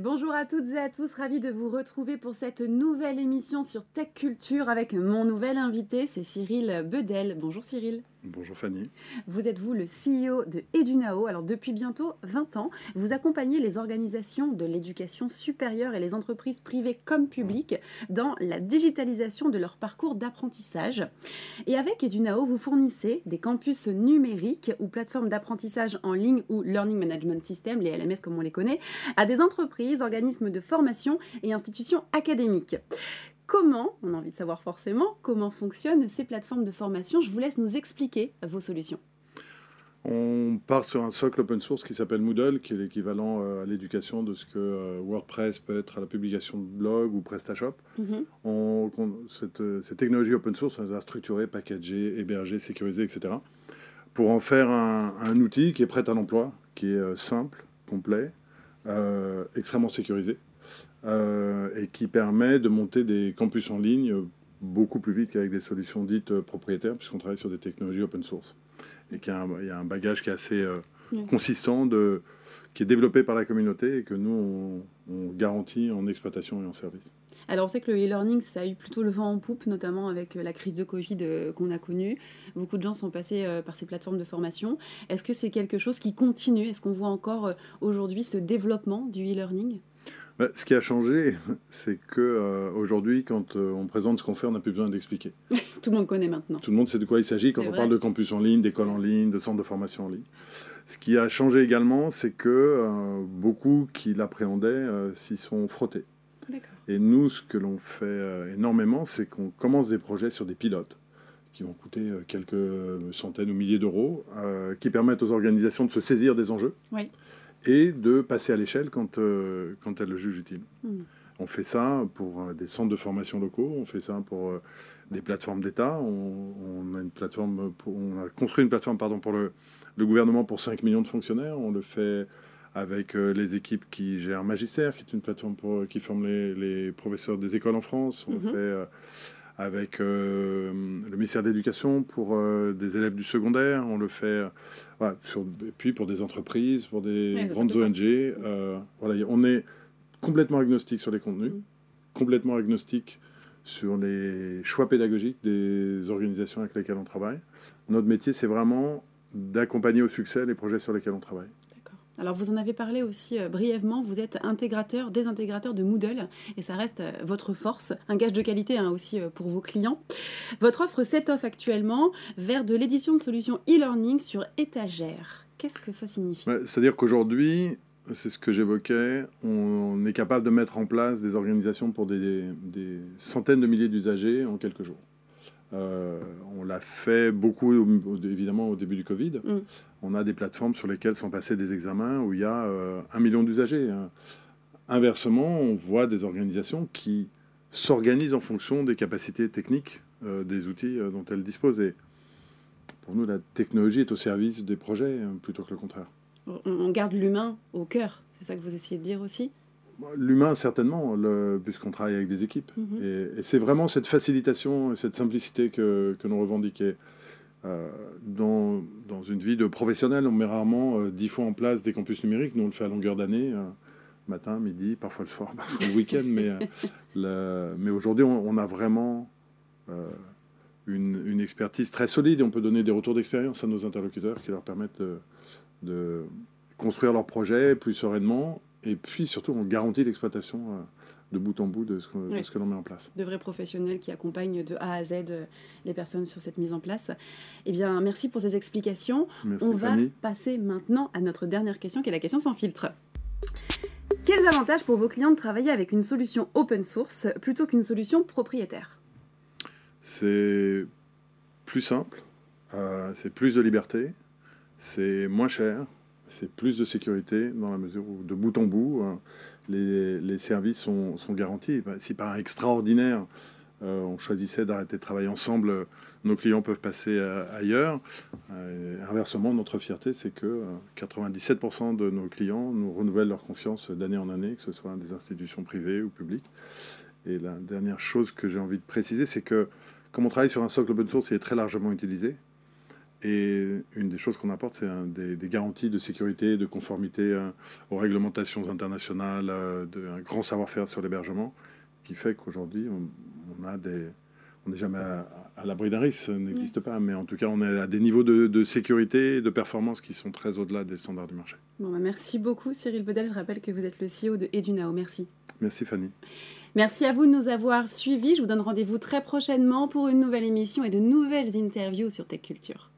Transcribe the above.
Bonjour à toutes et à tous, ravi de vous retrouver pour cette nouvelle émission sur Tech Culture avec mon nouvel invité, c'est Cyril Bedel. Bonjour Cyril. Bonjour Fanny. Vous êtes vous le CEO de Edunao. Alors depuis bientôt 20 ans, vous accompagnez les organisations de l'éducation supérieure et les entreprises privées comme publiques dans la digitalisation de leur parcours d'apprentissage. Et avec Edunao, vous fournissez des campus numériques ou plateformes d'apprentissage en ligne ou Learning Management System, les LMS comme on les connaît, à des entreprises, organismes de formation et institutions académiques comment, on a envie de savoir forcément, comment fonctionnent ces plateformes de formation. Je vous laisse nous expliquer vos solutions. On part sur un socle open source qui s'appelle Moodle, qui est l'équivalent euh, à l'éducation de ce que euh, WordPress peut être à la publication de blog ou PrestaShop. Mhm. on, cette, euh, cette, technologie open source, on les a structurées, packagées, hébergées, sécurisées, etc. pour en faire un, un outil qui est prêt à l'emploi, qui est simple, complet, extrêmement sécurisé et qui permet de monter des campus en ligne beaucoup plus vite qu'avec des solutions dites euh, propriétaires, puisqu'on travaille sur des technologies open source. Et qu'il y, y, a un bagage qui est assez euh, consistant, de, qui est développé par la communauté et que nous, on, garantit en exploitation et en service. Alors on sait que le e-learning, ça a eu plutôt le vent en poupe, notamment avec la crise de Covid qu'on a connue. Beaucoup de gens sont passés par ces plateformes de formation. Est-ce que c'est quelque chose qui continue? Est-ce qu'on voit encore aujourd'hui ce développement du e-learning? Bah, ce qui a changé, c'est que euh, aujourd'hui, quand euh, on présente ce qu'on fait, on n'a plus besoin d'expliquer. Tout le monde connaît maintenant. Tout le monde sait de quoi il s'agit quand on parle de campus en ligne, d'école en ligne, de centres de formation en ligne. Ce qui a changé également, c'est que euh, beaucoup qui l'appréhendaient s'y sont frottés. Et nous, ce que l'on fait énormément, c'est qu'on commence des projets sur des pilotes qui vont coûter quelques centaines ou milliers d'euros, qui permettent aux organisations de se saisir des enjeux. Oui et de passer à l'échelle quand, euh, quand elle le juge utile. Hmm. On fait ça pour euh, des centres de formation locaux, on fait ça pour euh, des plateformes d'État. On, a une plateforme, on a construit une plateforme pardon, pour le, le, gouvernement pour 5 millions de fonctionnaires. On le fait avec les équipes qui gèrent Magistère, qui est une plateforme pour, qui forme les, les, professeurs des écoles en France. On le mhm. fait avec euh, le ministère de l'Éducation pour euh, des élèves du secondaire. On le fait euh, sur, puis pour des entreprises, pour des grandes ONG. voilà, on est complètement agnostique sur les contenus, mm. complètement agnostique sur les choix pédagogiques des organisations avec lesquelles on travaille. Notre métier, c'est vraiment d'accompagner au succès les projets sur lesquels on travaille. Alors vous en avez parlé aussi euh, brièvement, vous êtes intégrateur, désintégrateur de Moodle et ça reste euh, votre force, un gage de qualité hein, aussi euh, pour vos clients. Votre offre s'étoffe actuellement vers de l'édition de solutions e-learning sur étagère. Qu'est-ce que ça signifie? C'est-à-dire qu'aujourd'hui, c'est ce que j'évoquais, on, est capable de mettre en place des organisations pour des centaines de milliers d'usagers en quelques jours. Euh, on l'a fait beaucoup, évidemment, au début du Covid. Mm. On a des plateformes sur lesquelles sont passés des examens où il y a euh, un million d'usagers. Hein. Inversement, on voit des organisations qui s'organisent en fonction des capacités techniques euh, des outils dont elles disposent. Et pour nous, la technologie est au service des projets plutôt que le contraire. On garde l'humain au cœur, c'est ça que vous essayez de dire aussi? L'humain, certainement, puisqu'on travaille avec des équipes. Mhm. Et, c'est vraiment cette facilitation et cette simplicité que, que l'on revendiquait. Euh, dans, dans, une vie de professionnel, on met rarement euh, dix fois en place des campus numériques. Nous, on le fait à longueur d'année, euh, matin, midi, parfois le soir, parfois le week-end. mais mais aujourd'hui, on, a vraiment une, une, expertise très solide et on peut donner des retours d'expérience à nos interlocuteurs qui leur permettent de, de construire leurs projets plus sereinement et puis surtout, on garantit l'exploitation euh, de bout en bout de ce que, que l'on met en place. De vrais professionnels qui accompagnent de A à Z euh, les personnes sur cette mise en place. Eh bien, merci pour ces explications. on va passer maintenant à notre dernière question, qui est la question sans filtre. Quels avantages pour vos clients de travailler avec une solution open source plutôt qu'une solution propriétaire? C'est plus simple, euh, c'est plus de liberté, c'est moins cher, c'est plus de sécurité dans la mesure où, de bout en bout, hein, les, services sont, garantis. Ben, si par extraordinaire, euh, on choisissait d'arrêter de travailler ensemble, nos clients peuvent passer euh, ailleurs. Euh, inversement, notre fierté, c'est que 97% de nos clients nous renouvellent leur confiance d'année en année, que ce soit des institutions privées ou publiques. Et la dernière chose que j'ai envie de préciser, c'est que comme on travaille sur un socle open source, il est très largement utilisé. Et une des choses qu'on apporte, c'est des, garanties de sécurité, de conformité hein, aux réglementations internationales, euh, un grand savoir-faire sur l'hébergement, qui fait qu'aujourd'hui, on, a des, on n'est jamais à, l'abri d'un risque, ça n'existe pas, mais en tout cas, on est à des niveaux de, sécurité et de performance qui sont très au-delà des standards du marché. Bon, bah, merci beaucoup, Cyril Bedel. Je rappelle que vous êtes le CEO de Edunao. Merci. Merci, Fanny. Merci à vous de nous avoir suivis. Je vous donne rendez-vous très prochainement pour une nouvelle émission et de nouvelles interviews sur Tech Culture.